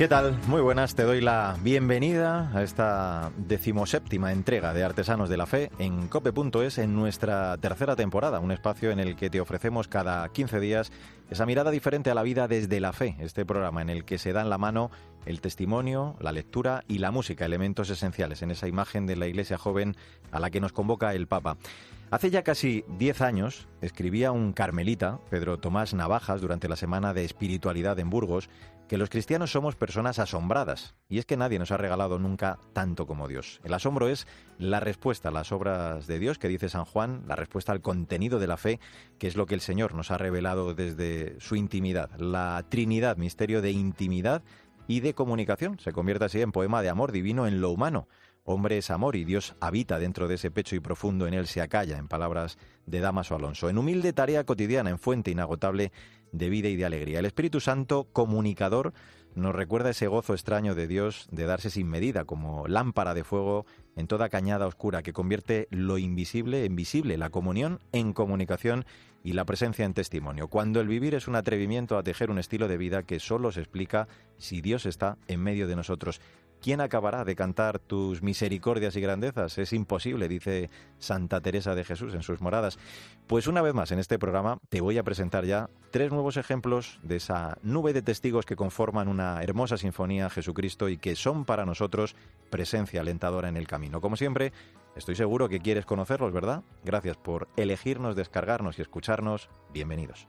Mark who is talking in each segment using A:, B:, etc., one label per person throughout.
A: ¿Qué tal? Muy buenas, te doy la bienvenida a esta decimoséptima entrega de Artesanos de la Fe en cope.es en nuestra tercera temporada, un espacio en el que te ofrecemos cada 15 días esa mirada diferente a la vida desde la fe, este programa en el que se dan la mano el testimonio, la lectura y la música, elementos esenciales en esa imagen de la iglesia joven a la que nos convoca el Papa. Hace ya casi 10 años escribía un carmelita, Pedro Tomás Navajas, durante la Semana de Espiritualidad en Burgos, que los cristianos somos personas asombradas, y es que nadie nos ha regalado nunca tanto como Dios. El asombro es la respuesta a las obras de Dios, que dice San Juan, la respuesta al contenido de la fe, que es lo que el Señor nos ha revelado desde su intimidad. La Trinidad, misterio de intimidad y de comunicación, se convierte así en poema de amor divino en lo humano. Hombre es amor y Dios habita dentro de ese pecho y profundo en él se acalla, en palabras de Damaso Alonso. En humilde tarea cotidiana, en fuente inagotable de vida y de alegría. El Espíritu Santo, comunicador, nos recuerda ese gozo extraño de Dios de darse sin medida, como lámpara de fuego en toda cañada oscura, que convierte lo invisible en visible, la comunión en comunicación y la presencia en testimonio. Cuando el vivir es un atrevimiento a tejer un estilo de vida que solo se explica si Dios está en medio de nosotros. ¿Quién acabará de cantar tus misericordias y grandezas? Es imposible, dice Santa Teresa de Jesús en sus moradas. Pues una vez más en este programa te voy a presentar ya tres nuevos ejemplos de esa nube de testigos que conforman una hermosa sinfonía Jesucristo y que son para nosotros presencia alentadora en el camino. Como siempre, estoy seguro que quieres conocerlos, ¿verdad? Gracias por elegirnos, descargarnos y escucharnos. Bienvenidos.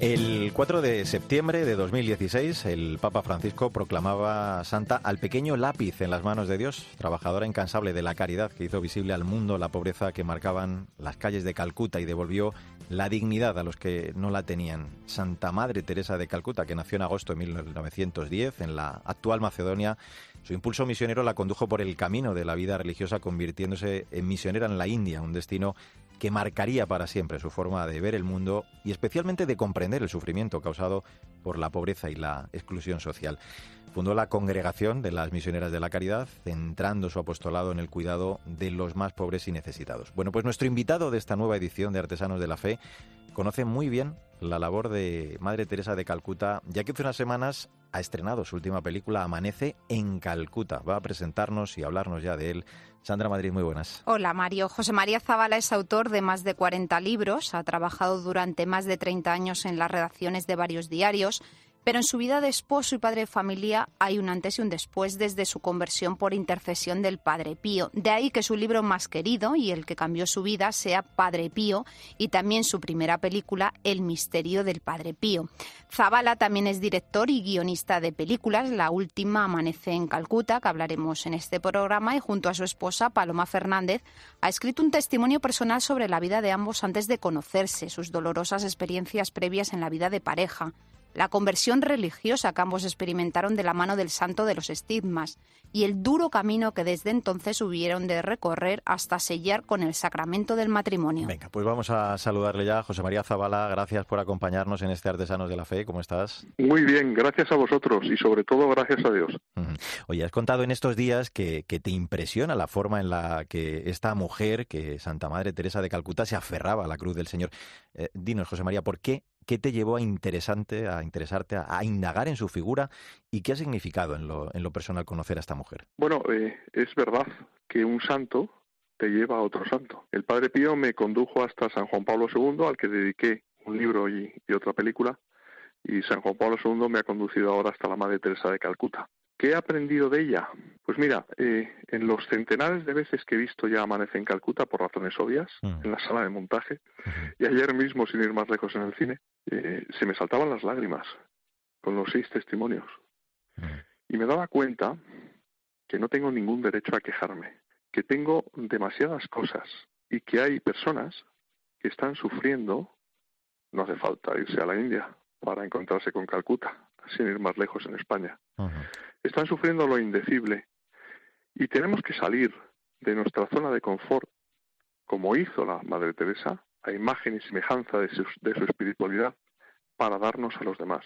A: El 4 de septiembre de 2016, el Papa Francisco proclamaba santa al pequeño lápiz en las manos de Dios, trabajadora incansable de la caridad que hizo visible al mundo la pobreza que marcaban las calles de Calcuta y devolvió la dignidad a los que no la tenían. Santa Madre Teresa de Calcuta, que nació en agosto de 1910 en la actual Macedonia, su impulso misionero la condujo por el camino de la vida religiosa, convirtiéndose en misionera en la India, un destino que marcaría para siempre su forma de ver el mundo y especialmente de comprender el sufrimiento causado por la pobreza y la exclusión social. Fundó la Congregación de las Misioneras de la Caridad, centrando su apostolado en el cuidado de los más pobres y necesitados. Bueno, pues nuestro invitado de esta nueva edición de Artesanos de la Fe conoce muy bien la labor de Madre Teresa de Calcuta, ya que hace unas semanas ha estrenado su última película Amanece en Calcuta. Va a presentarnos y hablarnos ya de él. Sandra Madrid, muy buenas.
B: Hola Mario. José María Zavala es autor de más de 40 libros, ha trabajado durante más de 30 años en las redacciones de varios diarios pero en su vida de esposo y padre de familia hay un antes y un después desde su conversión por intercesión del Padre Pío. De ahí que su libro más querido y el que cambió su vida sea Padre Pío y también su primera película El misterio del Padre Pío. Zavala también es director y guionista de películas. La última Amanece en Calcuta, que hablaremos en este programa, y junto a su esposa Paloma Fernández ha escrito un testimonio personal sobre la vida de ambos antes de conocerse, sus dolorosas experiencias previas en la vida de pareja la conversión religiosa que ambos experimentaron de la mano del santo de los estigmas y el duro camino que desde entonces hubieron de recorrer hasta sellar con el sacramento del matrimonio.
A: Venga, pues vamos a saludarle ya. José María Zavala, gracias por acompañarnos en este Artesanos de la Fe. ¿Cómo estás?
C: Muy bien, gracias a vosotros y sobre todo gracias a Dios.
A: Oye, has contado en estos días que, te impresiona la forma en la que esta mujer, que Santa Madre Teresa de Calcuta, se aferraba a la cruz del Señor. Eh, dinos, José María, ¿por qué ¿Qué te llevó a interesante, a interesarte, a, indagar en su figura y qué ha significado en lo, en lo personal conocer a esta mujer?
C: Bueno, eh, es verdad que un santo te lleva a otro santo. El Padre Pío me condujo hasta San Juan Pablo II, al que dediqué un libro y, otra película, y San Juan Pablo II me ha conducido ahora hasta la Madre Teresa de Calcuta. ¿Qué he aprendido de ella? Pues mira, eh, en los centenares de veces que he visto ya Amanece en Calcuta, por razones obvias, mm. en la sala de montaje, y ayer mismo, sin ir más lejos en el cine, eh, se me saltaban las lágrimas con los seis testimonios. Mm. Y me daba cuenta que no tengo ningún derecho a quejarme, que tengo demasiadas cosas y que hay personas que están sufriendo, no hace falta irse a la India para encontrarse con Calcuta, sin ir más lejos en España están sufriendo lo indecible y tenemos que salir de nuestra zona de confort, como hizo la Madre Teresa, a imagen y semejanza de su, de su espiritualidad para darnos a los demás.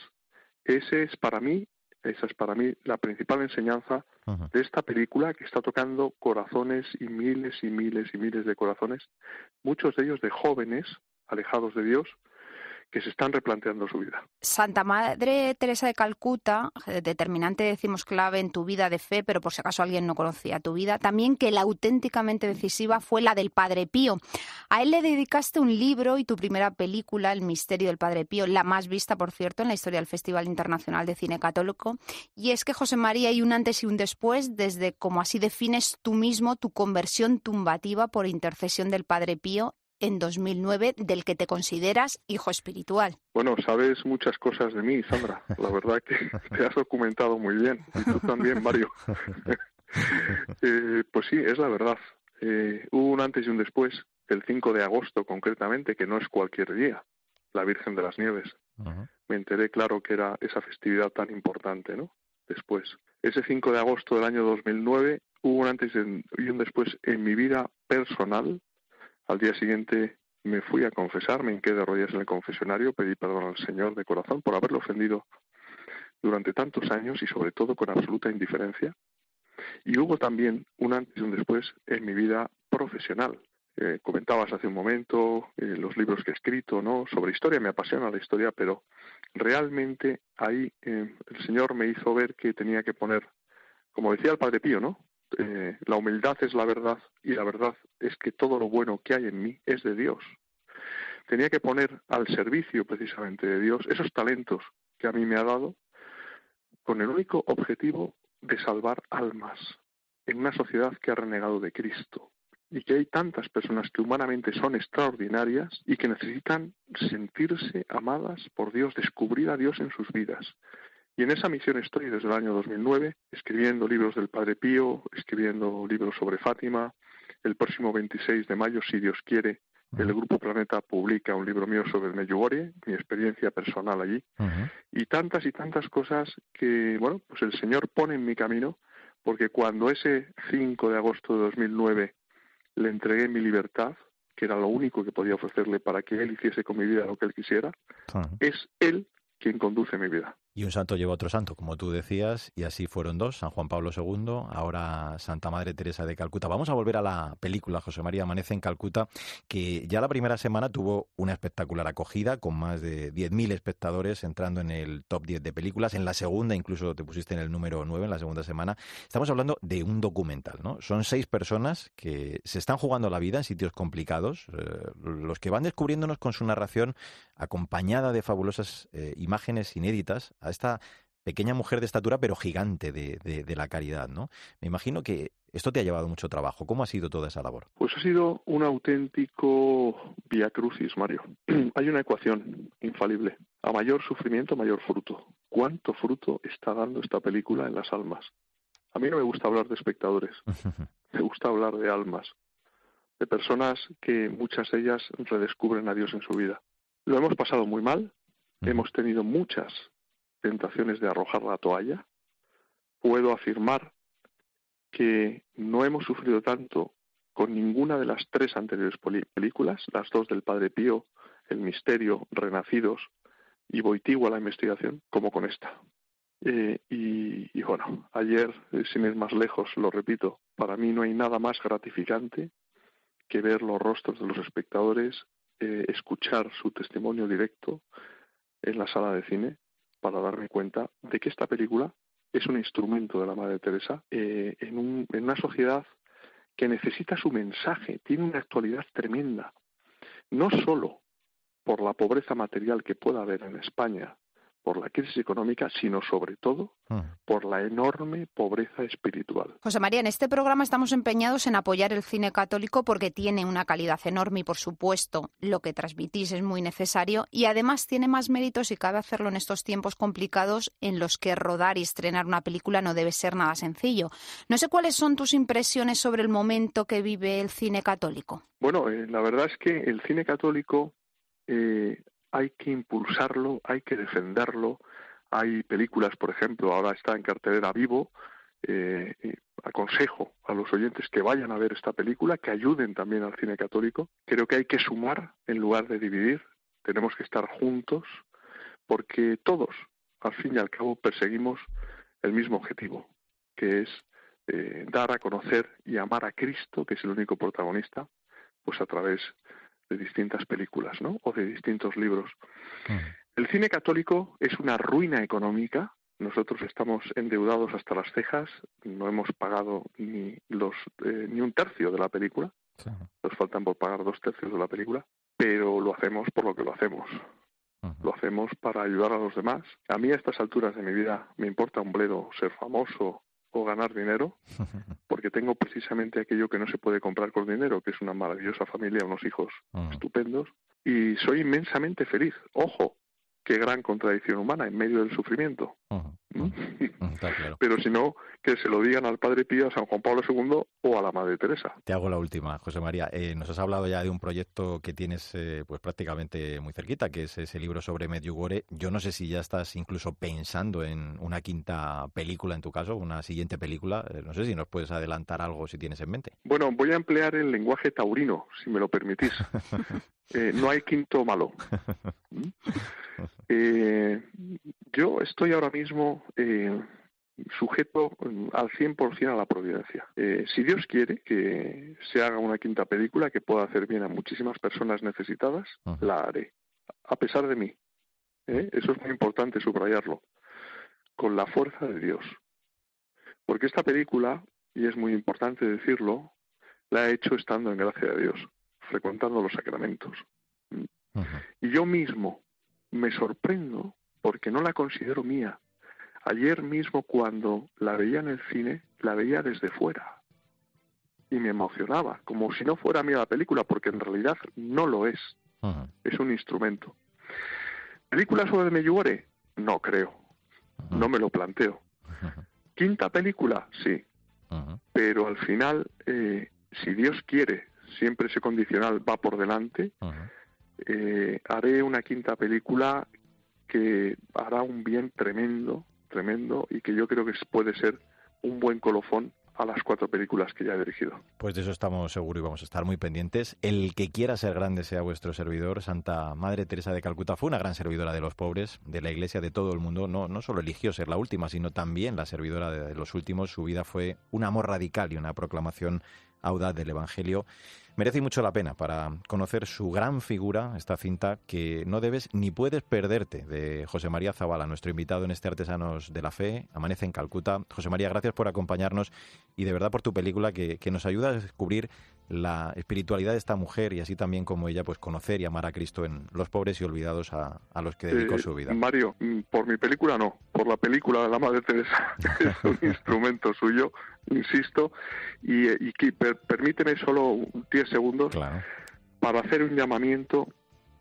C: Ese es para mí, esa es para mí la principal enseñanza de esta película que está tocando corazones y miles y miles y miles de corazones, muchos de ellos de jóvenes alejados de Dios, que se están replanteando su vida.
B: Santa Madre Teresa de Calcuta, determinante, decimos clave en tu vida de fe, pero por si acaso alguien no conocía tu vida, también que la auténticamente decisiva fue la del Padre Pío. A él le dedicaste un libro y tu primera película, El misterio del Padre Pío, la más vista, por cierto, en la historia del Festival Internacional de Cine Católico. Y es que, José María, hay un antes y un después, desde como así defines tú mismo tu conversión tumbativa por intercesión del Padre Pío en 2009 del que te consideras hijo espiritual.
C: Bueno, sabes muchas cosas de mí, Sandra. La verdad que te has documentado muy bien. Y tú también, Mario. eh, pues sí, es la verdad. Eh, hubo un antes y un después, el 5 de agosto concretamente, que no es cualquier día, la Virgen de las Nieves. Me enteré, claro, que era esa festividad tan importante, ¿no? Después. Ese 5 de agosto del año 2009 hubo un antes y un después en mi vida personal, al día siguiente me fui a confesar, me hinqué de rodillas en el confesionario, pedí perdón al Señor de corazón por haberlo ofendido durante tantos años y sobre todo con absoluta indiferencia. Y hubo también un antes y un después en mi vida profesional. Eh, comentabas hace un momento eh, los libros que he escrito, ¿no? Sobre historia, me apasiona la historia, pero realmente ahí eh, el Señor me hizo ver que tenía que poner, como decía el Padre Pío, ¿no? Eh, la humildad es la verdad y la verdad es que todo lo bueno que hay en mí es de Dios. Tenía que poner al servicio precisamente de Dios esos talentos que a mí me ha dado con el único objetivo de salvar almas en una sociedad que ha renegado de Cristo y que hay tantas personas que humanamente son extraordinarias y que necesitan sentirse amadas por Dios, descubrir a Dios en sus vidas. Y en esa misión estoy desde el año 2009, escribiendo libros del Padre Pío, escribiendo libros sobre Fátima. El próximo 26 de mayo, si Dios quiere, el Grupo Planeta publica un libro mío sobre el Medjugorje, mi experiencia personal allí. Y tantas y tantas cosas que, bueno, pues el Señor pone en mi camino, porque cuando ese 5 de agosto de 2009 le entregué mi libertad, que era lo único que podía ofrecerle para que Él hiciese con mi vida lo que Él quisiera, es Él quien conduce mi vida.
A: Y un santo lleva otro santo, como tú decías, y así fueron dos, San Juan Pablo II, ahora Santa Madre Teresa de Calcuta. Vamos a volver a la película José María Amanece en Calcuta, que ya la primera semana tuvo una espectacular acogida, con más de 10.000 espectadores entrando en el top 10 de películas. En la segunda incluso te pusiste en el número 9, en la segunda semana. Estamos hablando de un documental, ¿no? Son seis personas que se están jugando la vida en sitios complicados, eh, los que van descubriéndonos con su narración acompañada de fabulosas eh, imágenes inéditas a esta pequeña mujer de estatura, pero gigante de, de, la caridad, ¿no? Me imagino que esto te ha llevado mucho trabajo. ¿Cómo ha sido toda esa labor?
C: Pues ha sido un auténtico via crucis, Mario. Hay una ecuación infalible. A mayor sufrimiento, mayor fruto. ¿Cuánto fruto está dando esta película en las almas? A mí no me gusta hablar de espectadores. me gusta hablar de almas. De personas que muchas de ellas redescubren a Dios en su vida. Lo hemos pasado muy mal. Hemos tenido muchas tentaciones de arrojar la toalla, puedo afirmar que no hemos sufrido tanto con ninguna de las tres anteriores películas, las dos del Padre Pío, El Misterio, Renacidos y Boitigua, la investigación, como con esta. Eh, y, bueno, ayer, eh, sin ir más lejos, lo repito, para mí no hay nada más gratificante que ver los rostros de los espectadores, eh, escuchar su testimonio directo en la sala de cine para darme cuenta de que esta película es un instrumento de la Madre Teresa eh, en, un, en una sociedad que necesita su mensaje, tiene una actualidad tremenda, no solo por la pobreza material que pueda haber en España, por la crisis económica, sino sobre todo mm. por la enorme pobreza espiritual.
B: José María, en este programa estamos empeñados en apoyar el cine católico porque tiene una calidad enorme y, por supuesto, lo que transmitís es muy necesario y además tiene más méritos y cabe hacerlo en estos tiempos complicados en los que rodar y estrenar una película no debe ser nada sencillo. No sé cuáles son tus impresiones sobre el momento que vive el cine católico.
C: Bueno, eh, la verdad es que el cine católico eh, hay que impulsarlo, hay que defenderlo. Hay películas, por ejemplo, ahora está en cartelera Vivo, eh, aconsejo a los oyentes que vayan a ver esta película, que ayuden también al cine católico. Creo que hay que sumar en lugar de dividir. Tenemos que estar juntos porque todos, al fin y al cabo, perseguimos el mismo objetivo, que es eh, dar a conocer y amar a Cristo, que es el único protagonista, pues a través de distintas películas, ¿no? O de distintos libros. El cine católico es una ruina económica. Nosotros estamos endeudados hasta las cejas, no hemos pagado ni los eh, ni un tercio de la película. Nos faltan por pagar dos tercios de la película, pero lo hacemos por lo que lo hacemos. Lo hacemos para ayudar a los demás. A mí a estas alturas de mi vida me importa un bledo ser famoso o ganar dinero, porque tengo precisamente aquello que no se puede comprar con dinero, que es una maravillosa familia, unos hijos estupendos, y soy inmensamente feliz. Ojo, qué gran contradicción humana en medio del sufrimiento. Pero si no, que se lo digan al Padre Pío, a San Juan Pablo II o a la Madre Teresa.
A: Te hago la última, José María. Eh, nos has hablado ya de un proyecto que tienes eh, pues prácticamente muy cerquita, que es ese libro sobre Medjugorje. Yo no sé si ya estás incluso pensando en una quinta película, en tu caso, una siguiente película. Eh, no sé si nos puedes adelantar algo si tienes en mente.
C: Bueno, voy a emplear el lenguaje taurino, si me lo permitís. no hay quinto malo. ¿Mm? Eh, yo estoy ahora mismo eh, sujeto mm, al 100% a la providencia. Eh, si Dios quiere que se haga una quinta película que pueda hacer bien a muchísimas personas necesitadas, la haré, a pesar de mí. Eso es muy importante subrayarlo, con la fuerza de Dios. Porque esta película, y es muy importante decirlo, la he hecho estando en gracia de Dios, frecuentando los sacramentos. Y yo mismo, me sorprendo porque no la considero mía. Ayer mismo cuando la veía en el cine, la veía desde fuera y me emocionaba, como si no fuera mía la película, porque en realidad no lo es. Es un instrumento. ¿Película sobre Meyuore? No creo. No me lo planteo. ¿Quinta película? Sí. Pero al final, eh, si Dios quiere, siempre ese condicional va por delante, eh, haré una quinta película que hará un bien tremendo, tremendo, y que yo creo que puede ser un buen colofón a las cuatro películas que ya he dirigido.
A: Pues de eso estamos seguros y vamos a estar muy pendientes. El que quiera ser grande sea vuestro servidor. Santa Madre Teresa de Calcuta fue una gran servidora de los pobres, de la Iglesia, de todo el mundo. No, no solo eligió ser la última, sino también la servidora de los últimos. Su vida fue un amor radical y una proclamación audaz del Evangelio. Merece mucho la pena para conocer su gran figura, esta cinta que no debes ni puedes perderte, de José María Zavala, nuestro invitado en este Artesanos de la Fe, Amanece en Calcuta. José María, gracias por acompañarnos y de verdad por tu película que, que nos ayuda a descubrir la espiritualidad de esta mujer y así también como ella, pues conocer y amar a Cristo en los pobres y olvidados a, los que dedicó su vida.
C: Mario, mm, por mi película no, por la película de la Madre Teresa, es un instrumento suyo, insisto, y, y permíteme solo 10 segundos para hacer un llamamiento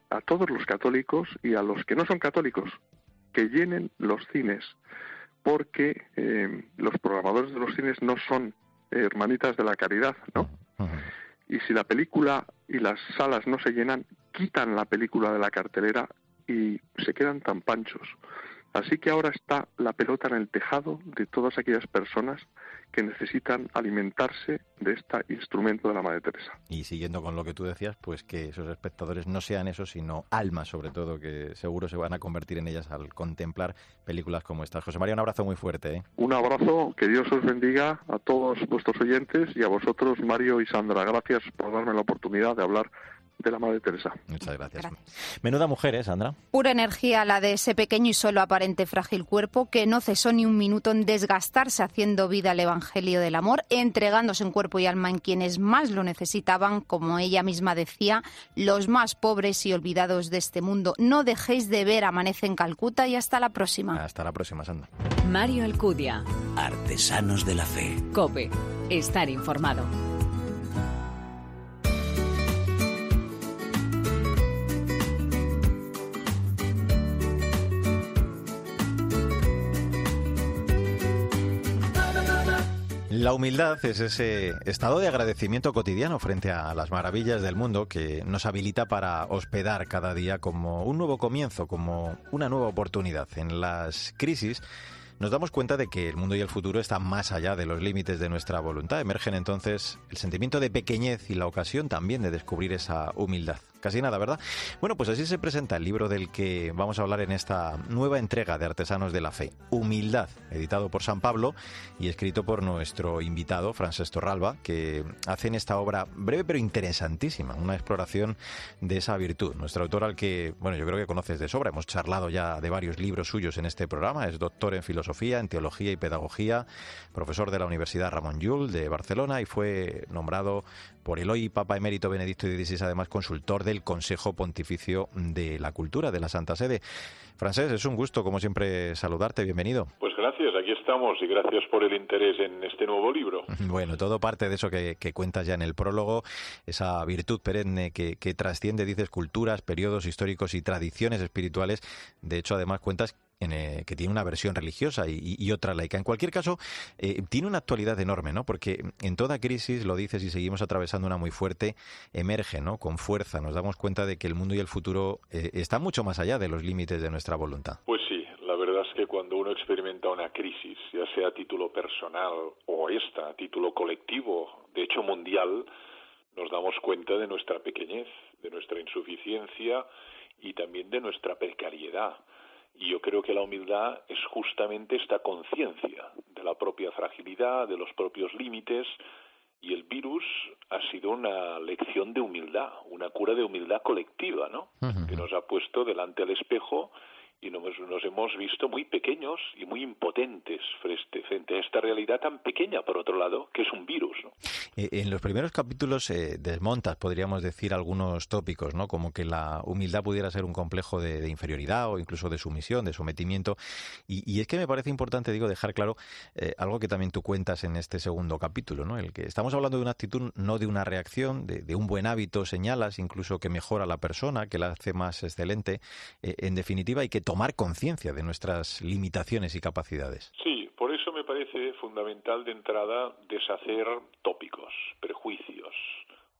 C: a todos los católicos y a los que no son católicos, que llenen los cines, porque eh, los programadores de los cines no son hermanitas de la caridad, ¿no? Y si la película y las salas no se llenan, quitan la película de la cartelera y se quedan tan panchos. Así que ahora está la pelota en el tejado de todas aquellas personas que necesitan alimentarse de este instrumento de la Madre Teresa.
A: Y siguiendo con lo que tú decías, pues que esos espectadores no sean eso, sino almas sobre todo, que seguro se van a convertir en ellas al contemplar películas como estas. José María, un abrazo muy fuerte. ¿eh?
C: Un abrazo, que Dios os bendiga a todos vuestros oyentes y a vosotros, Mario y Sandra. Gracias por darme la oportunidad de hablar de la Madre Teresa.
A: Muchas gracias. Menuda mujer, ¿eh, Sandra?
B: Pura energía la de ese pequeño y solo aparente frágil cuerpo que no cesó ni un minuto en desgastarse haciendo vida al Evangelio del Amor, entregándose en cuerpo y alma en quienes más lo necesitaban, como ella misma decía, los más pobres y olvidados de este mundo. No dejéis de ver Amanece en Calcuta y hasta la próxima.
A: Hasta la próxima, Sandra.
D: Mario Alcudia.
E: Artesanos de la Fe.
D: Cope. Estar informado.
A: La humildad es ese estado de agradecimiento cotidiano frente a las maravillas del mundo que nos habilita para hospedar cada día como un nuevo comienzo, como una nueva oportunidad. En las crisis nos damos cuenta de que el mundo y el futuro están más allá de los límites de nuestra voluntad. Emergen entonces el sentimiento de pequeñez y la ocasión también de descubrir esa humildad. Casi nada, ¿verdad? Bueno, pues así se presenta el libro del que vamos a hablar en esta nueva entrega de Artesanos de la Fe, Humildad, editado por San Pablo y escrito por nuestro invitado, Francesc Torralba, que hace en esta obra breve pero interesantísima, una exploración de esa virtud. Nuestro autor al que, bueno, yo creo que conoces de sobra, hemos charlado ya de varios libros suyos en este programa, es doctor en filosofía, en teología y pedagogía, profesor de la Universidad Ramón Llull de Barcelona y fue nombrado por el hoy Papa Emérito Benedicto XVI, además consultor del Consejo Pontificio de la Cultura de la Santa Sede. Francés, es un gusto, como siempre, saludarte. Bienvenido.
F: Pues gracias, aquí estamos y gracias por el interés en este nuevo libro.
A: Bueno, todo parte de eso que, cuentas ya en el prólogo, esa virtud perenne que, que trasciende, dices, culturas, periodos históricos y tradiciones espirituales. De hecho, además cuentas eh, que tiene una versión religiosa y, otra laica. En cualquier caso, eh, tiene una actualidad enorme, ¿no? Porque en toda crisis, lo dices y seguimos atravesando una muy fuerte, emerge, ¿no? Con fuerza. Nos damos cuenta de que el mundo y el futuro eh, están mucho más allá de los límites de nuestra voluntad.
F: Pues sí, la verdad es que cuando uno experimenta una crisis, ya sea a título personal o esta a título colectivo, de hecho mundial, nos damos cuenta de nuestra pequeñez, de nuestra insuficiencia y también de nuestra precariedad. Y yo creo que la humildad es justamente esta conciencia de la propia fragilidad, de los propios límites, y el virus ha sido una lección de humildad, una cura de humildad colectiva, ¿no? Que nos ha puesto delante del espejo y nos, hemos visto muy pequeños y muy impotentes frente, a esta realidad tan pequeña, por otro lado, que es un virus.
A: Eh, en los primeros capítulos eh, desmontas, podríamos decir, algunos tópicos, ¿no? como que la humildad pudiera ser un complejo de, inferioridad o incluso de sumisión, de sometimiento. Y, es que me parece importante, digo, dejar claro eh, algo que también tú cuentas en este segundo capítulo, ¿no? el que estamos hablando de una actitud, no de una reacción, de, un buen hábito, señalas incluso que mejora a la persona, que la hace más excelente, en definitiva, y que tomar conciencia de nuestras limitaciones y capacidades.
F: Sí, por eso me parece fundamental de entrada deshacer tópicos, prejuicios,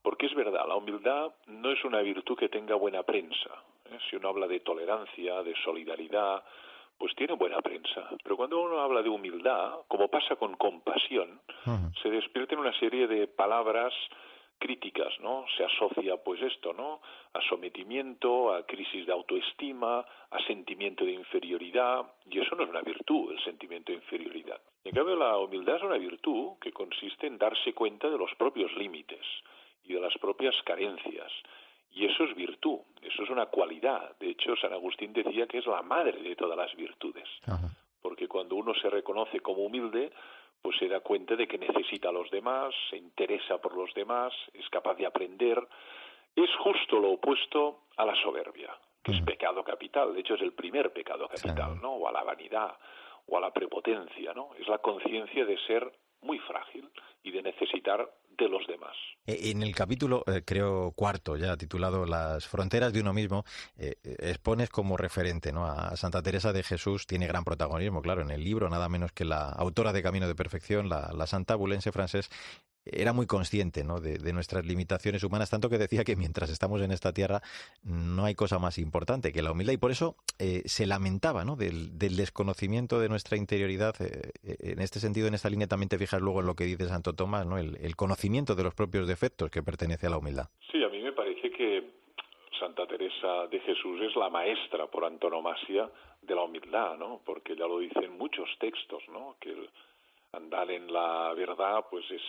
F: porque es verdad, la humildad no es una virtud que tenga buena prensa. ¿eh? Si uno habla de tolerancia, de solidaridad, pues tiene buena prensa. Pero cuando uno habla de humildad, como pasa con compasión, se despiertan una serie de palabras críticas, ¿no? Se asocia pues esto, ¿no? A sometimiento, a crisis de autoestima, a sentimiento de inferioridad, y eso no es una virtud, el sentimiento de inferioridad. En cambio, la humildad es una virtud que consiste en darse cuenta de los propios límites y de las propias carencias. Y eso es virtud, eso es una cualidad. De hecho, San Agustín decía que es la madre de todas las virtudes. Porque cuando uno se reconoce como humilde, pues se da cuenta de que necesita a los demás, se interesa por los demás, es capaz de aprender. Es justo lo opuesto a la soberbia, que es mm. pecado capital, de hecho es el primer pecado capital, ¿no? O a la vanidad, o a la prepotencia, ¿no? Es la conciencia de ser muy frágil y de necesitar de los demás.
A: Eh, en el capítulo, eh, creo, cuarto, ya titulado Las fronteras de uno mismo, eh, expones como referente ¿no? a Santa Teresa de Jesús, tiene gran protagonismo, claro, en el libro, nada menos que la autora de Camino de Perfección, la, la santa bulense francés, era muy consciente ¿no? de, nuestras limitaciones humanas, tanto que decía que mientras estamos en esta tierra no hay cosa más importante que la humildad y por eso eh, se lamentaba ¿no? del, desconocimiento de nuestra interioridad. Eh, eh, en este sentido, en esta línea también te fijas luego en lo que dice Santo Tomás, ¿no? el, el conocimiento de los propios defectos que pertenece a la humildad.
F: Sí, a mí me parece que Santa Teresa de Jesús es la maestra por antonomasia de la humildad, ¿no? porque ya lo dicen muchos textos, ¿no? que andar en la verdad pues es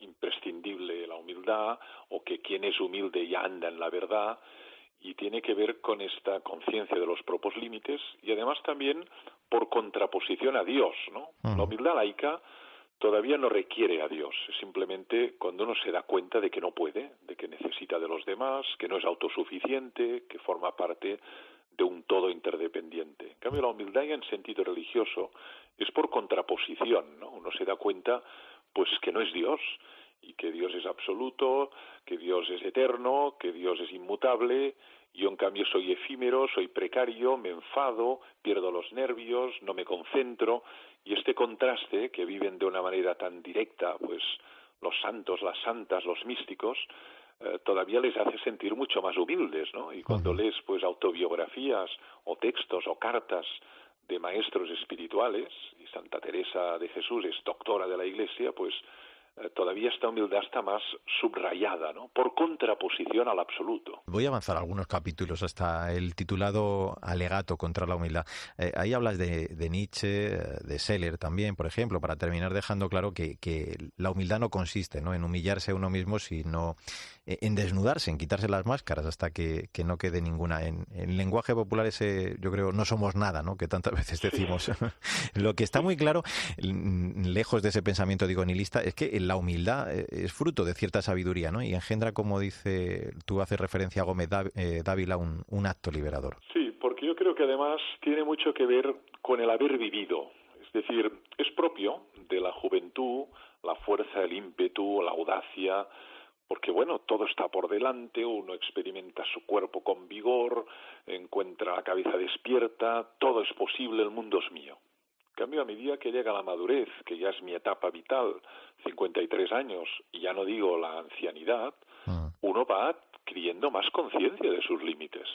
F: imprescindible la humildad o que quien es humilde ya anda en la verdad y tiene que ver con esta conciencia de los propios límites y además también por contraposición a Dios, ¿no? La humildad laica todavía no requiere a Dios, es simplemente cuando uno se da cuenta de que no puede, de que necesita de los demás, que no es autosuficiente, que forma parte de un todo interdependiente. En cambio, la humildad en sentido religioso es por contraposición, ¿no? Uno se da cuenta, pues, que no es Dios y que Dios es absoluto, que Dios es eterno, que Dios es inmutable. Yo, en cambio, soy efímero, soy precario, me enfado, pierdo los nervios, no me concentro. Y este contraste que viven de una manera tan directa, pues, los santos, las santas, los místicos, eh, todavía les hace sentir mucho más humildes, ¿no? Y cuando lees, pues, autobiografías o textos o cartas de maestros espirituales, y Santa Teresa de Jesús es doctora de la Iglesia, pues todavía esta humildad está más subrayada, ¿no? Por contraposición al absoluto.
A: Voy a avanzar algunos capítulos hasta el titulado Alegato contra la humildad. Eh, ahí hablas de, Nietzsche, eh, de Seller también, por ejemplo, para terminar dejando claro que, que la humildad no consiste ¿no? en humillarse a uno mismo, sino en desnudarse, en quitarse las máscaras hasta que, que no quede ninguna. En, en, lenguaje popular ese, yo creo, no somos nada, ¿no? Que tantas veces decimos. Lo que está muy claro, lejos de ese pensamiento digo nihilista, es que la humildad eh, es fruto de cierta sabiduría, ¿no? Y engendra, como dice, tú haces referencia a Gómez eh, Dávila, un, un acto liberador.
F: Sí, porque yo creo que además tiene mucho que ver con el haber vivido. Es decir, es propio de la juventud la fuerza, el ímpetu, la audacia, porque bueno, todo está por delante, uno experimenta su cuerpo con vigor, encuentra la cabeza despierta, todo es posible, el mundo es mío cambio, a medida que llega la madurez, que ya es mi etapa vital, 53 años, y ya no digo la ancianidad, ah. uno va adquiriendo más conciencia de sus límites.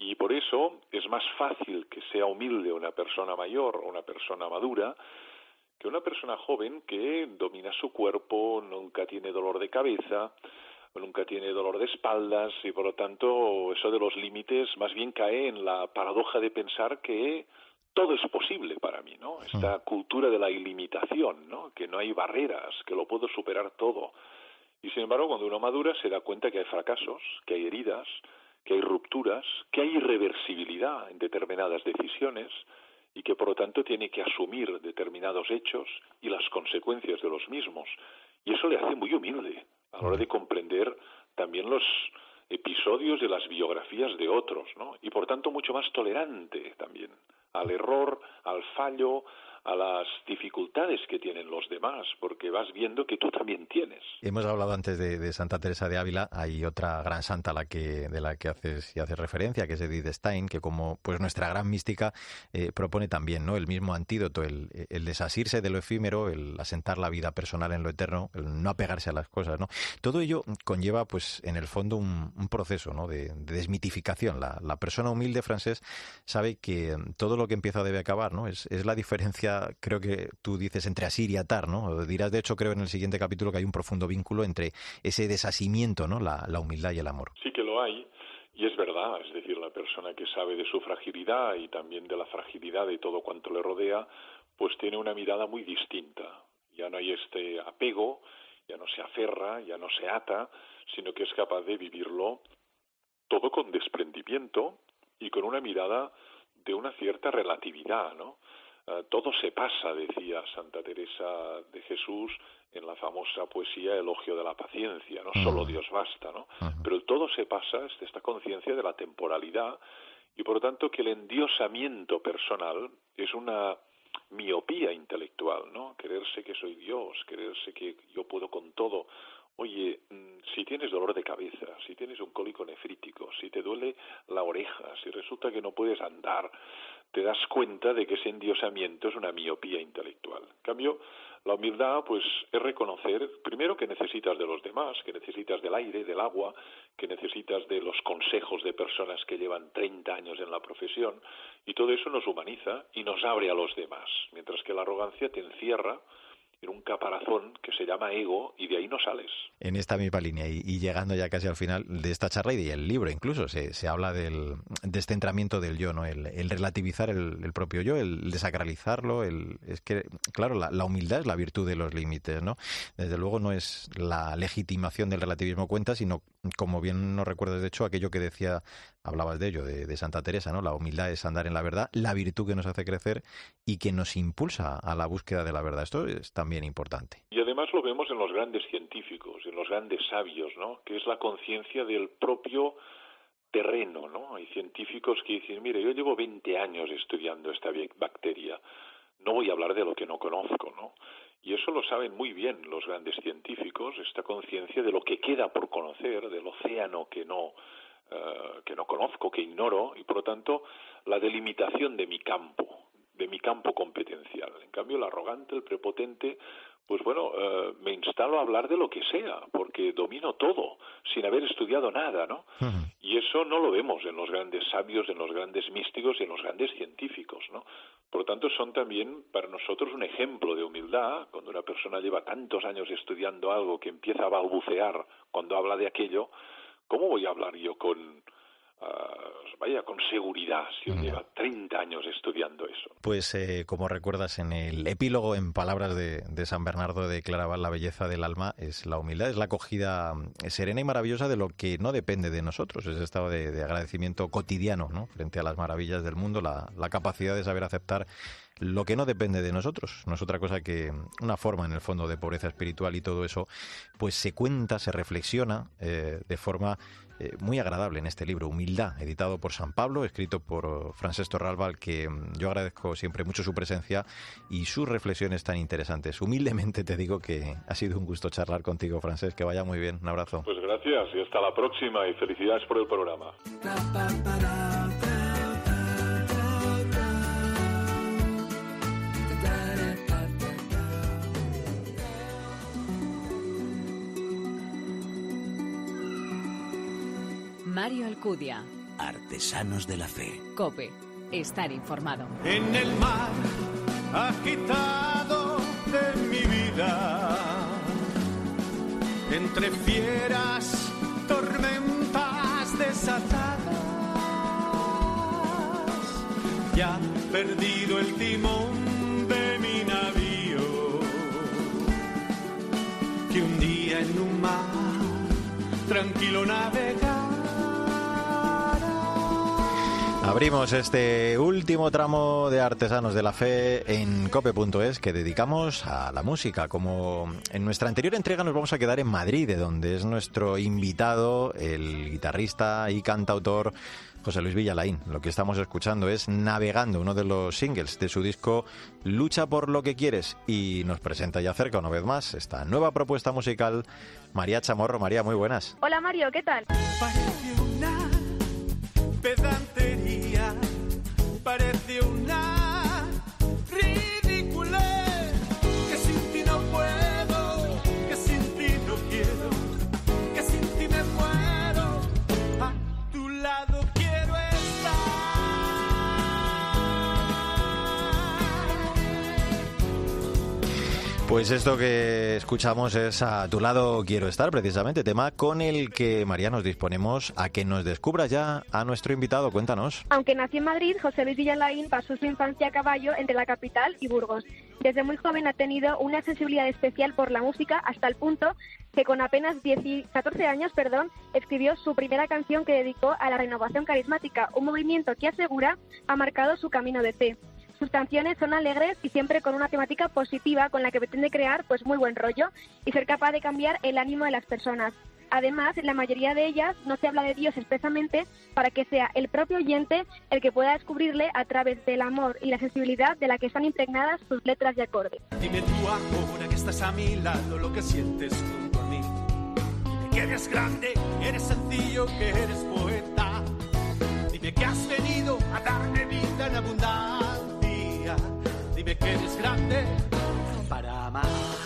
F: Y por eso es más fácil que sea humilde una persona mayor o una persona madura que una persona joven que domina su cuerpo, nunca tiene dolor de cabeza, nunca tiene dolor de espaldas y por lo tanto eso de los límites más bien cae en la paradoja de pensar que todo es posible para mí, ¿no? Esta cultura de la ilimitación, ¿no? Que no hay barreras, que lo puedo superar todo. Y sin embargo, cuando uno madura se da cuenta que hay fracasos, que hay heridas, que hay rupturas, que hay irreversibilidad en determinadas decisiones y que por lo tanto tiene que asumir determinados hechos y las consecuencias de los mismos. Y eso le hace muy humilde a la hora de comprender también los episodios de las biografías de otros, ¿no? Y por tanto mucho más tolerante también al error, al fallo, a las dificultades que tienen los demás, porque vas viendo que tú también tienes.
A: Hemos hablado antes de, Santa Teresa de Ávila, hay otra gran santa la que, de la que haces y haces referencia, que es Edith Stein, que como pues nuestra gran mística eh, propone también ¿no? el mismo antídoto, el, desasirse de lo efímero, el asentar la vida personal en lo eterno, el no apegarse a las cosas. ¿no? Todo ello conlleva, pues, en el fondo, un, proceso ¿no? de, desmitificación. La, persona humilde francés sabe que todo lo que empieza debe acabar, ¿no? es la diferencia creo que tú dices, entre asir y atar, ¿no? Dirás, de hecho, creo en el siguiente capítulo que hay un profundo vínculo entre ese desasimiento, ¿no? La, la humildad y el amor.
F: Sí que lo hay. Y es verdad, es decir, la persona que sabe de su fragilidad y también de la fragilidad de todo cuanto le rodea, pues tiene una mirada muy distinta. Ya no hay este apego, ya no se aferra, ya no se ata, sino que es capaz de vivirlo todo con desprendimiento y con una mirada de una cierta relatividad, ¿no? Eh, todo se pasa, decía Santa Teresa de Jesús en la famosa poesía Elogio de la paciencia, no solo Dios basta, ¿no? Pero el todo se pasa es esta conciencia de la temporalidad y por lo tanto que el endiosamiento personal es una miopía intelectual, ¿no? Creerse que soy Dios, creerse que yo puedo con todo. Oye, mm, si tienes dolor de cabeza, si tienes un cólico nefrítico, si te duele la oreja, si resulta que no puedes andar, te das cuenta de que ese endiosamiento es una miopía intelectual. En cambio, la humildad, pues, es reconocer, primero, que necesitas de los demás, que necesitas del aire, del agua, que necesitas de los consejos de personas que llevan 30 años en la profesión, y todo eso nos humaniza y nos abre a los demás, mientras que la arrogancia te encierra en un caparazón que se llama ego y de ahí no sales.
A: En esta misma línea y, llegando ya casi al final de esta charla y del libro incluso, se, se habla del descentramiento del yo, ¿no? el, relativizar el, propio yo, el desacralizarlo, el, es que, claro, la, la, humildad es la virtud de los límites, ¿no? Desde luego no es la legitimación del relativismo cuenta, sino, como bien no recuerdas de hecho, aquello que decía, hablabas de ello, de, Santa Teresa, ¿no? La humildad es andar en la verdad, la virtud que nos hace crecer y que nos impulsa a la búsqueda de la verdad. Esto es también importante.
F: Y además lo vemos en los grandes científicos, en los grandes sabios, ¿no? Que es la conciencia del propio terreno, ¿no? Hay científicos que dicen, mire, yo llevo 20 años estudiando esta bacteria, no voy a hablar de lo que no conozco, ¿no? Y eso lo saben muy bien los grandes científicos, esta conciencia de lo que queda por conocer, del océano que no, eh, que no conozco, que ignoro, y por lo tanto la delimitación de mi campo, de mi campo competencial. En cambio, el arrogante, el prepotente, pues bueno, eh, me instalo a hablar de lo que sea, porque domino todo, sin haber estudiado nada, ¿no? Y eso no lo vemos en los grandes sabios, en los grandes místicos y en los grandes científicos, ¿no? Por lo tanto, son también para nosotros un ejemplo de humildad, cuando una persona lleva tantos años estudiando algo que empieza a balbucear cuando habla de aquello, ¿cómo voy a hablar yo con, Ah, vaya, con seguridad, si uno lleva 30 años estudiando eso.
A: Pues eh, como recuerdas en el epílogo, en palabras de, San Bernardo de Claraval, la belleza del alma es la humildad, es la acogida mm, serena y maravillosa de lo que no depende de nosotros, ese estado de, agradecimiento cotidiano ¿no? frente a las maravillas del mundo, la, capacidad de saber aceptar lo que no depende de nosotros. No es otra cosa que una forma, en el fondo, de pobreza espiritual y todo eso, pues se cuenta, se reflexiona eh, de forma eh, muy agradable en este libro, Humildad, editado por San Pablo, escrito por oh, Francesc Torralba, que mm, yo agradezco siempre mucho su presencia y sus reflexiones tan interesantes. Humildemente te digo que ha sido un gusto charlar contigo, Francesc, que vaya muy bien. Un abrazo.
F: Pues gracias y hasta la próxima y felicidades por el programa.
D: Mario Alcudia.
E: Artesanos de la Fe.
D: Cope. Estar informado.
G: En el mar agitado de mi vida, entre fieras, tormentas desatadas, ya perdido el timón de mi navío, que un día en un mar tranquilo navega
A: Abrimos este último tramo de Artesanos de la Fe en cope.es que dedicamos a la música. Como en nuestra anterior entrega nos vamos a quedar en Madrid, de donde es nuestro invitado, el guitarrista y cantautor José Luis Villalain. Lo que estamos escuchando es Navegando, uno de los singles de su disco Lucha por lo que quieres. Y nos presenta ya cerca una vez más esta nueva propuesta musical, María Chamorro. María, muy buenas.
H: Hola Mario, ¿qué tal?
G: Pedantería. Parece una
A: Pues esto que escuchamos es A tu lado quiero estar, precisamente, tema con el que María nos disponemos a que nos descubra ya a nuestro invitado. Cuéntanos.
H: Aunque nació en Madrid, José Luis Villalain pasó su infancia a caballo entre la capital y Burgos. Desde muy joven ha tenido una sensibilidad especial por la música hasta el punto que con apenas 14 años perdón, escribió su primera canción que dedicó a la renovación carismática, un movimiento que asegura ha marcado su camino de fe. Sus canciones son alegres y siempre con una temática positiva con la que pretende crear pues muy buen rollo y ser capaz de cambiar el ánimo de las personas. Además, en la mayoría de ellas no se habla de Dios expresamente para que sea el propio oyente el que pueda descubrirle a través del amor y la sensibilidad de la que están impregnadas sus letras y acordes.
G: Dime tú ahora que estás a mi lado lo que sientes junto a mí. Que eres grande, eres sencillo, que eres poeta. Dime que has venido a darme vida en abundancia dime que eres grande para amar.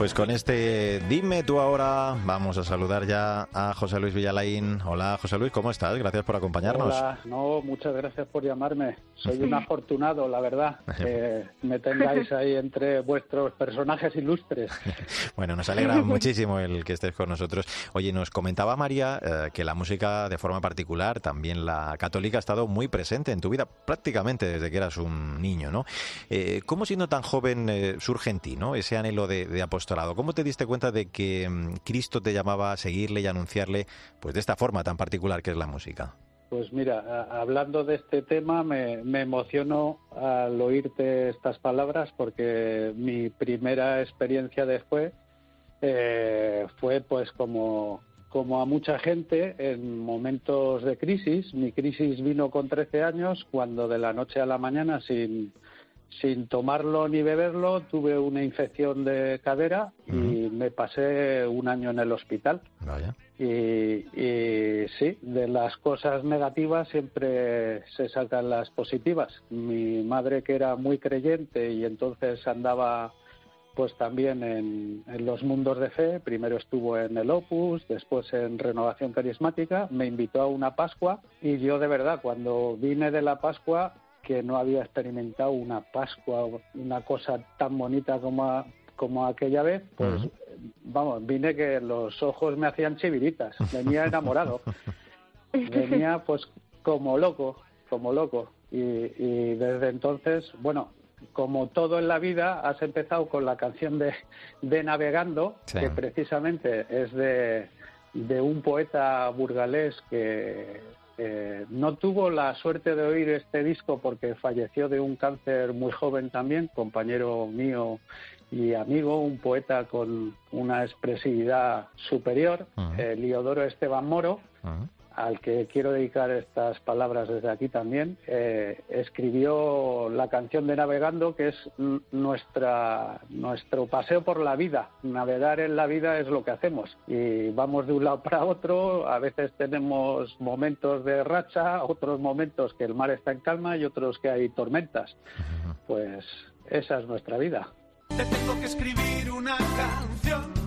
A: Pues con este Dime tú ahora, vamos a saludar ya a José Luis Villalain. Hola José Luis, ¿cómo estás? Gracias por acompañarnos.
I: Hola, no, muchas gracias por llamarme. Soy un afortunado, la verdad, que me tengáis ahí entre vuestros personajes ilustres.
A: bueno, nos alegra muchísimo el que estés con nosotros. Oye, nos comentaba María eh, que la música de forma particular, también la católica, ha estado muy presente en tu vida prácticamente desde que eras un niño, ¿no? Eh, ¿Cómo siendo tan joven eh, surge en ti, ¿no? Ese anhelo de, ¿Cómo te diste cuenta de que mm, Cristo te llamaba a seguirle y anunciarle, pues de esta forma tan particular que es la música?
I: Pues mira, hablando de este tema me, emociono al oírte estas palabras porque mi primera experiencia después eh, fue pues como, como a mucha gente en momentos de crisis. Mi crisis vino con 13 años cuando de la noche a la mañana sin, sin tomarlo ni beberlo, tuve una infección de cadera y me pasé un año en el hospital.
A: Vaya.
I: Y, y, sí, de las cosas negativas siempre se sacan las positivas. Mi madre, que era muy creyente y entonces andaba pues también en, en, los mundos de fe. Primero estuvo en el Opus, después en Renovación Carismática. Me invitó a una Pascua y yo de verdad, cuando vine de la Pascua, que no había experimentado una Pascua, una cosa tan bonita como, como aquella vez, pues uh -huh. vamos, vine que los ojos me hacían chiviritas, venía enamorado, venía pues como loco, como loco. Y, y desde entonces, bueno, como todo en la vida, has empezado con la canción de, de Navegando, sí. que precisamente es de, de un poeta burgalés que eh, no tuvo la suerte de oír este disco porque falleció de un cáncer muy joven también, compañero mío y amigo, un poeta con una expresividad superior, uh -huh. eh, Liodoro Esteban Moro. Uh -huh al que quiero dedicar estas palabras desde aquí también, eh, escribió la canción de Navegando, que es nuestra, nuestro paseo por la vida. Navegar en la vida es lo que hacemos y vamos de un lado para otro. A veces tenemos momentos de racha, otros momentos que el mar está en calma y otros que hay tormentas. Pues esa es nuestra vida.
G: Te tengo que escribir una canción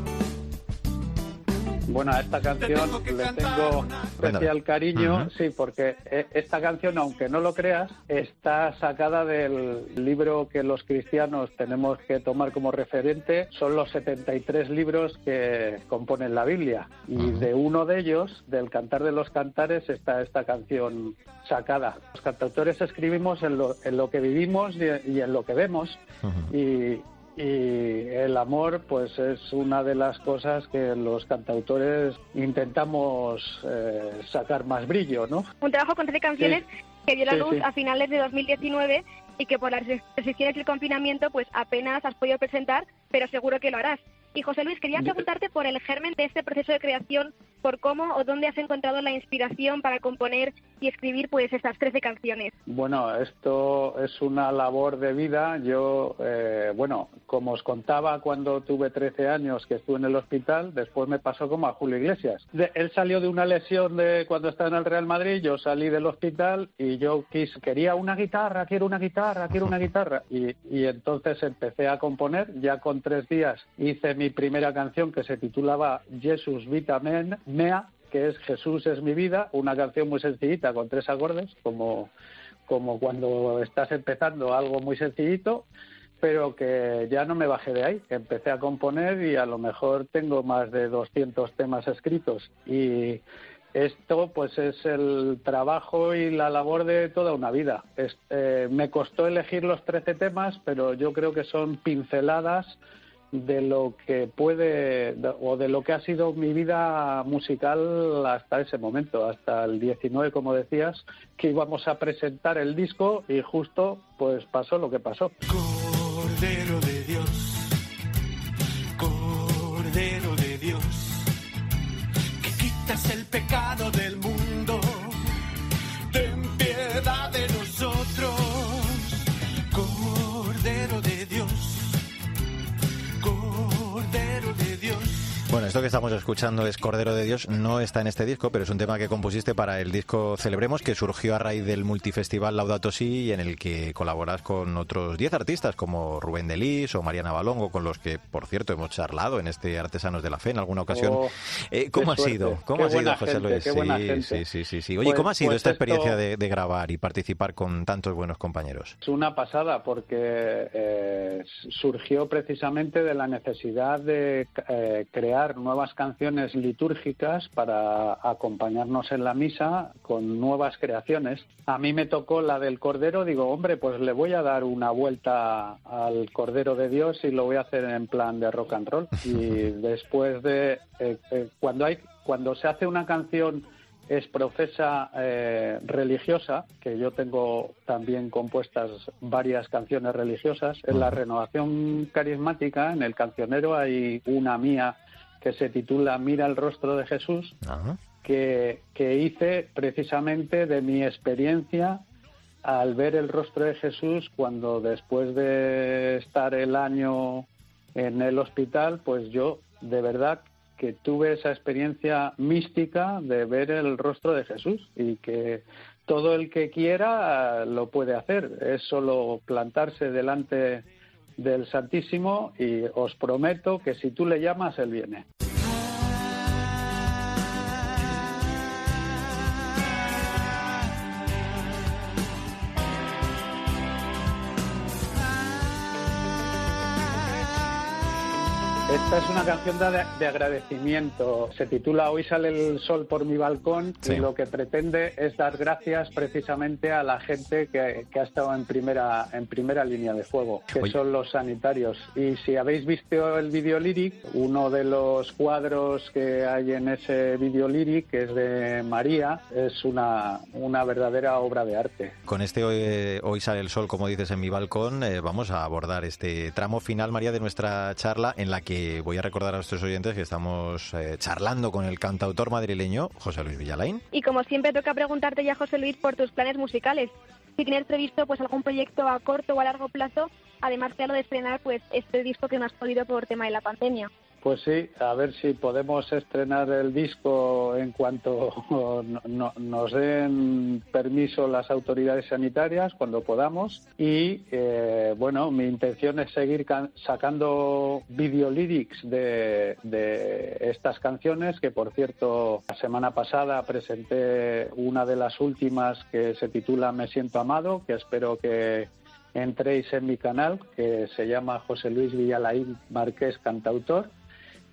I: bueno, a esta canción le tengo especial cariño, uh -huh. sí, porque esta canción, aunque no lo creas, está sacada del libro que los cristianos tenemos que tomar como referente. Son los 73 libros que componen la Biblia. Y uh -huh. de uno de ellos, del Cantar de los Cantares, está esta canción sacada. Los cantautores escribimos en lo, en lo que vivimos y, y, en lo que vemos. Uh -huh. y, y el amor pues es una de las cosas que los cantautores intentamos eh, sacar más brillo, ¿no?
H: Un trabajo con 13 canciones sí. que dio la sí, luz sí. a finales de 2019 y que por las restricciones del confinamiento pues apenas has podido presentar, pero seguro que lo harás. Y José Luis, quería preguntarte por el germen de este proceso de creación, por cómo o dónde has encontrado la inspiración para componer y escribir pues estas 13 canciones.
I: Bueno, esto es una labor de vida. Yo, eh, bueno, como os contaba cuando tuve 13 años que estuve en el hospital, después me pasó como a Julio Iglesias. De, él salió de una lesión de cuando estaba en el Real Madrid, yo salí del hospital y yo quis, quería una guitarra, quiero una guitarra, quiero una guitarra. Y, y entonces empecé a componer, ya con tres días hice mi mi primera canción que se titulaba Jesus Vita Men, Mea, que es Jesús es mi vida, una canción muy sencillita con tres acordes, como, como cuando estás empezando algo muy sencillito, pero que ya no me bajé de ahí, empecé a componer y a lo mejor tengo más de 200 temas escritos y esto pues es el trabajo y la labor de toda una vida. Es, eh, me costó elegir los 13 temas, pero yo creo que son pinceladas de lo que puede o de lo que ha sido mi vida musical hasta ese momento, hasta el 19, como decías, que íbamos a presentar el disco y justo pues pasó lo que pasó.
G: Cordero de Dios, Cordero de Dios, que quitas el pecado del
A: que estamos escuchando es Cordero de Dios, no está en este disco, pero es un tema que compusiste para el disco Celebremos, que surgió a raíz del multifestival Laudato Si, y en el que colaboras con otros 10 artistas como Rubén Delis o Mariana Balongo, con los que, por cierto, hemos charlado en este Artesanos de la Fe en alguna ocasión.
I: Oh,
A: eh, ¿Cómo ha sido? ¿Cómo
I: qué
A: ha sido,
I: José
A: gente, Luis? Sí, sí, sí, sí, Oye,
I: pues,
A: ¿cómo ha sido
I: pues
A: esta
I: esto...
A: experiencia de, de, grabar y participar con tantos buenos compañeros?
I: Es una pasada porque eh, surgió precisamente de la necesidad de eh, crear nuevas canciones litúrgicas para acompañarnos en la misa con nuevas creaciones. A mí me tocó la del Cordero, digo, hombre, pues le voy a dar una vuelta al Cordero de Dios y lo voy a hacer en plan de rock and roll. Y después de eh, eh, cuando hay cuando se hace una canción es profesa eh, religiosa, que yo tengo también compuestas varias canciones religiosas. En la renovación carismática, en el cancionero, hay una mía que se titula Mira el rostro de Jesús, que, que, hice precisamente de mi experiencia al ver el rostro de Jesús cuando después de estar el año en el hospital, pues yo de verdad que tuve esa experiencia mística de ver el rostro de Jesús y que todo el que quiera lo puede hacer. Es solo plantarse delante del Santísimo y os prometo que si tú le llamas, Él viene. Esta es una canción de, de, agradecimiento. Se titula Hoy sale el sol por mi balcón
A: Sí.
I: y lo que pretende es dar gracias precisamente a la gente que, que ha estado en primera, en primera línea de fuego, que
A: Oye.
I: son los sanitarios. Y si habéis visto el video lyric, uno de los cuadros que hay en ese video lyric, que es de María, es una, una verdadera obra de arte.
A: Con este hoy, hoy sale el sol, como dices, en mi balcón, eh, vamos a abordar este tramo final, María, de nuestra charla, en la que voy a recordar a nuestros oyentes que estamos eh, charlando con el cantautor madrileño José Luis Villalain.
H: Y como siempre toca preguntarte ya, José Luis, por tus planes musicales. Si tienes previsto pues algún proyecto a corto o a largo plazo, además de lo de estrenar pues este disco que no has podido por tema de la pandemia.
I: Pues sí, a ver si podemos estrenar el disco en cuanto no- no- nos den permiso las autoridades sanitarias, cuando podamos. Y eh, bueno, mi intención es seguir can- sacando videolyrics de, de estas canciones, que por cierto, la semana pasada presenté una de las últimas que se titula Me siento amado, que espero que entréis en mi canal, que se llama José Luis Villalaín Marqués Cantautor,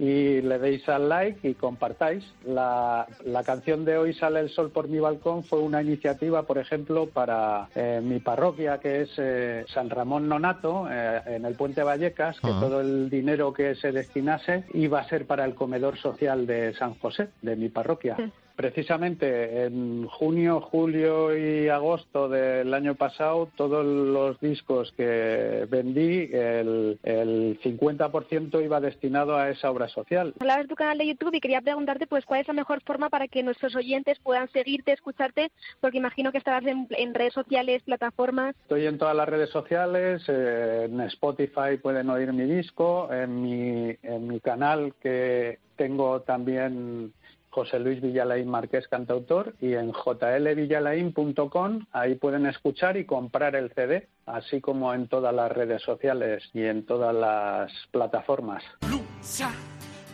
I: y le deis al like y compartáis. La, la canción de Hoy sale el sol por mi balcón fue una iniciativa, por ejemplo, para eh, mi parroquia, que es eh, San Ramón Nonato, eh, en el Puente Vallecas, que todo el dinero que se destinase iba a ser para el comedor social de San José, de mi parroquia. Precisamente en junio, julio y agosto del año pasado, todos los discos que vendí, el, el 50% iba destinado a esa obra social.
H: Hablabas de tu canal de YouTube y quería preguntarte pues cuál es la mejor forma para que nuestros oyentes puedan seguirte, escucharte, porque imagino que estarás en, en redes sociales, plataformas.
I: Estoy en todas las redes sociales, eh, en Spotify pueden oír mi disco, en mi, en mi canal que tengo también José Luis Villalain Marqués Cantautor y en jlvillalain.com ahí pueden escuchar y comprar el CD, así como en todas las redes sociales y en todas las plataformas.
G: Lucha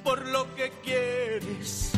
G: por lo que quieres.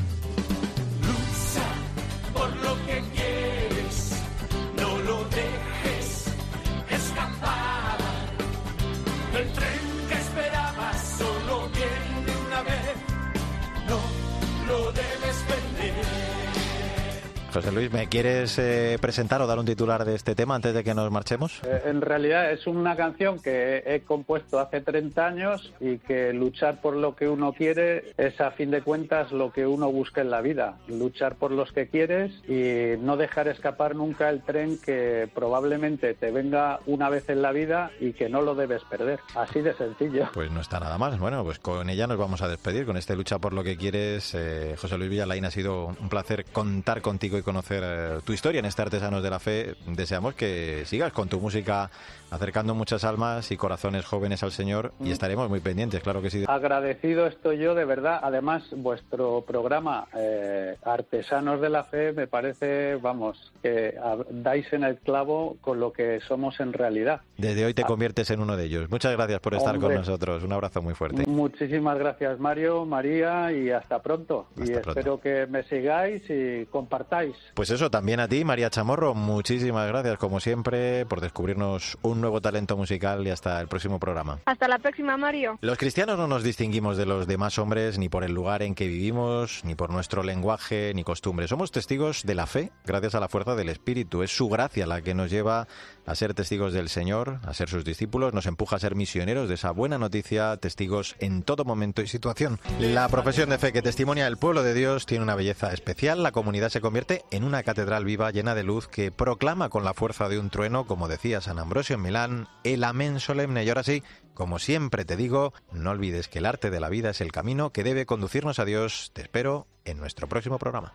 A: José Luis, ¿me quieres eh, presentar o dar un titular de este tema antes de que nos marchemos?
I: Eh, En realidad es una canción que he compuesto hace 30 años y que luchar por lo que uno quiere es a fin de cuentas lo que uno busca en la vida. Luchar por los que quieres y no dejar escapar nunca el tren que probablemente te venga una vez en la vida y que no lo debes perder. Así de sencillo.
A: Pues no está nada mal. Bueno, pues con ella nos vamos a despedir, con este lucha por lo que quieres. Eh, José Luis Villalain, ha sido un placer contar contigo y conocer eh, tu historia en este Artesanos de la Fe. Deseamos que sigas con tu música acercando muchas almas y corazones jóvenes al Señor y estaremos muy pendientes, claro que sí.
I: Agradecido estoy yo, de verdad. Además, vuestro programa eh, Artesanos de la Fe me parece, vamos, que dais en el clavo con lo que somos en realidad.
A: Desde hoy te conviertes en uno de ellos. Muchas gracias por estar
I: Hombre.
A: con nosotros. Un abrazo muy fuerte.
I: Muchísimas gracias, Mario, María, y hasta pronto. y
A: Hasta pronto.
I: espero que me sigáis y compartáis.
A: Pues eso, también a ti, María Chamorro, muchísimas gracias, como siempre, por descubrirnos un nuevo talento musical y hasta el próximo programa.
H: Hasta la próxima, Mario.
A: Los cristianos no nos distinguimos de los demás hombres ni por el lugar en que vivimos, ni por nuestro lenguaje, ni costumbres. Somos testigos de la fe gracias a la fuerza del Espíritu. Es su gracia la que nos lleva a ser testigos del Señor, a ser sus discípulos, nos empuja a ser misioneros de esa buena noticia, testigos en todo momento y situación. La profesión de fe que testimonia el pueblo de Dios tiene una belleza especial. La comunidad se convierte en una catedral viva llena de luz que proclama con la fuerza de un trueno, como decía San Ambrosio en Milán, el amén solemne. Y ahora sí, como siempre te digo, no olvides que el arte de la vida es el camino que debe conducirnos a Dios. Te espero en nuestro próximo programa.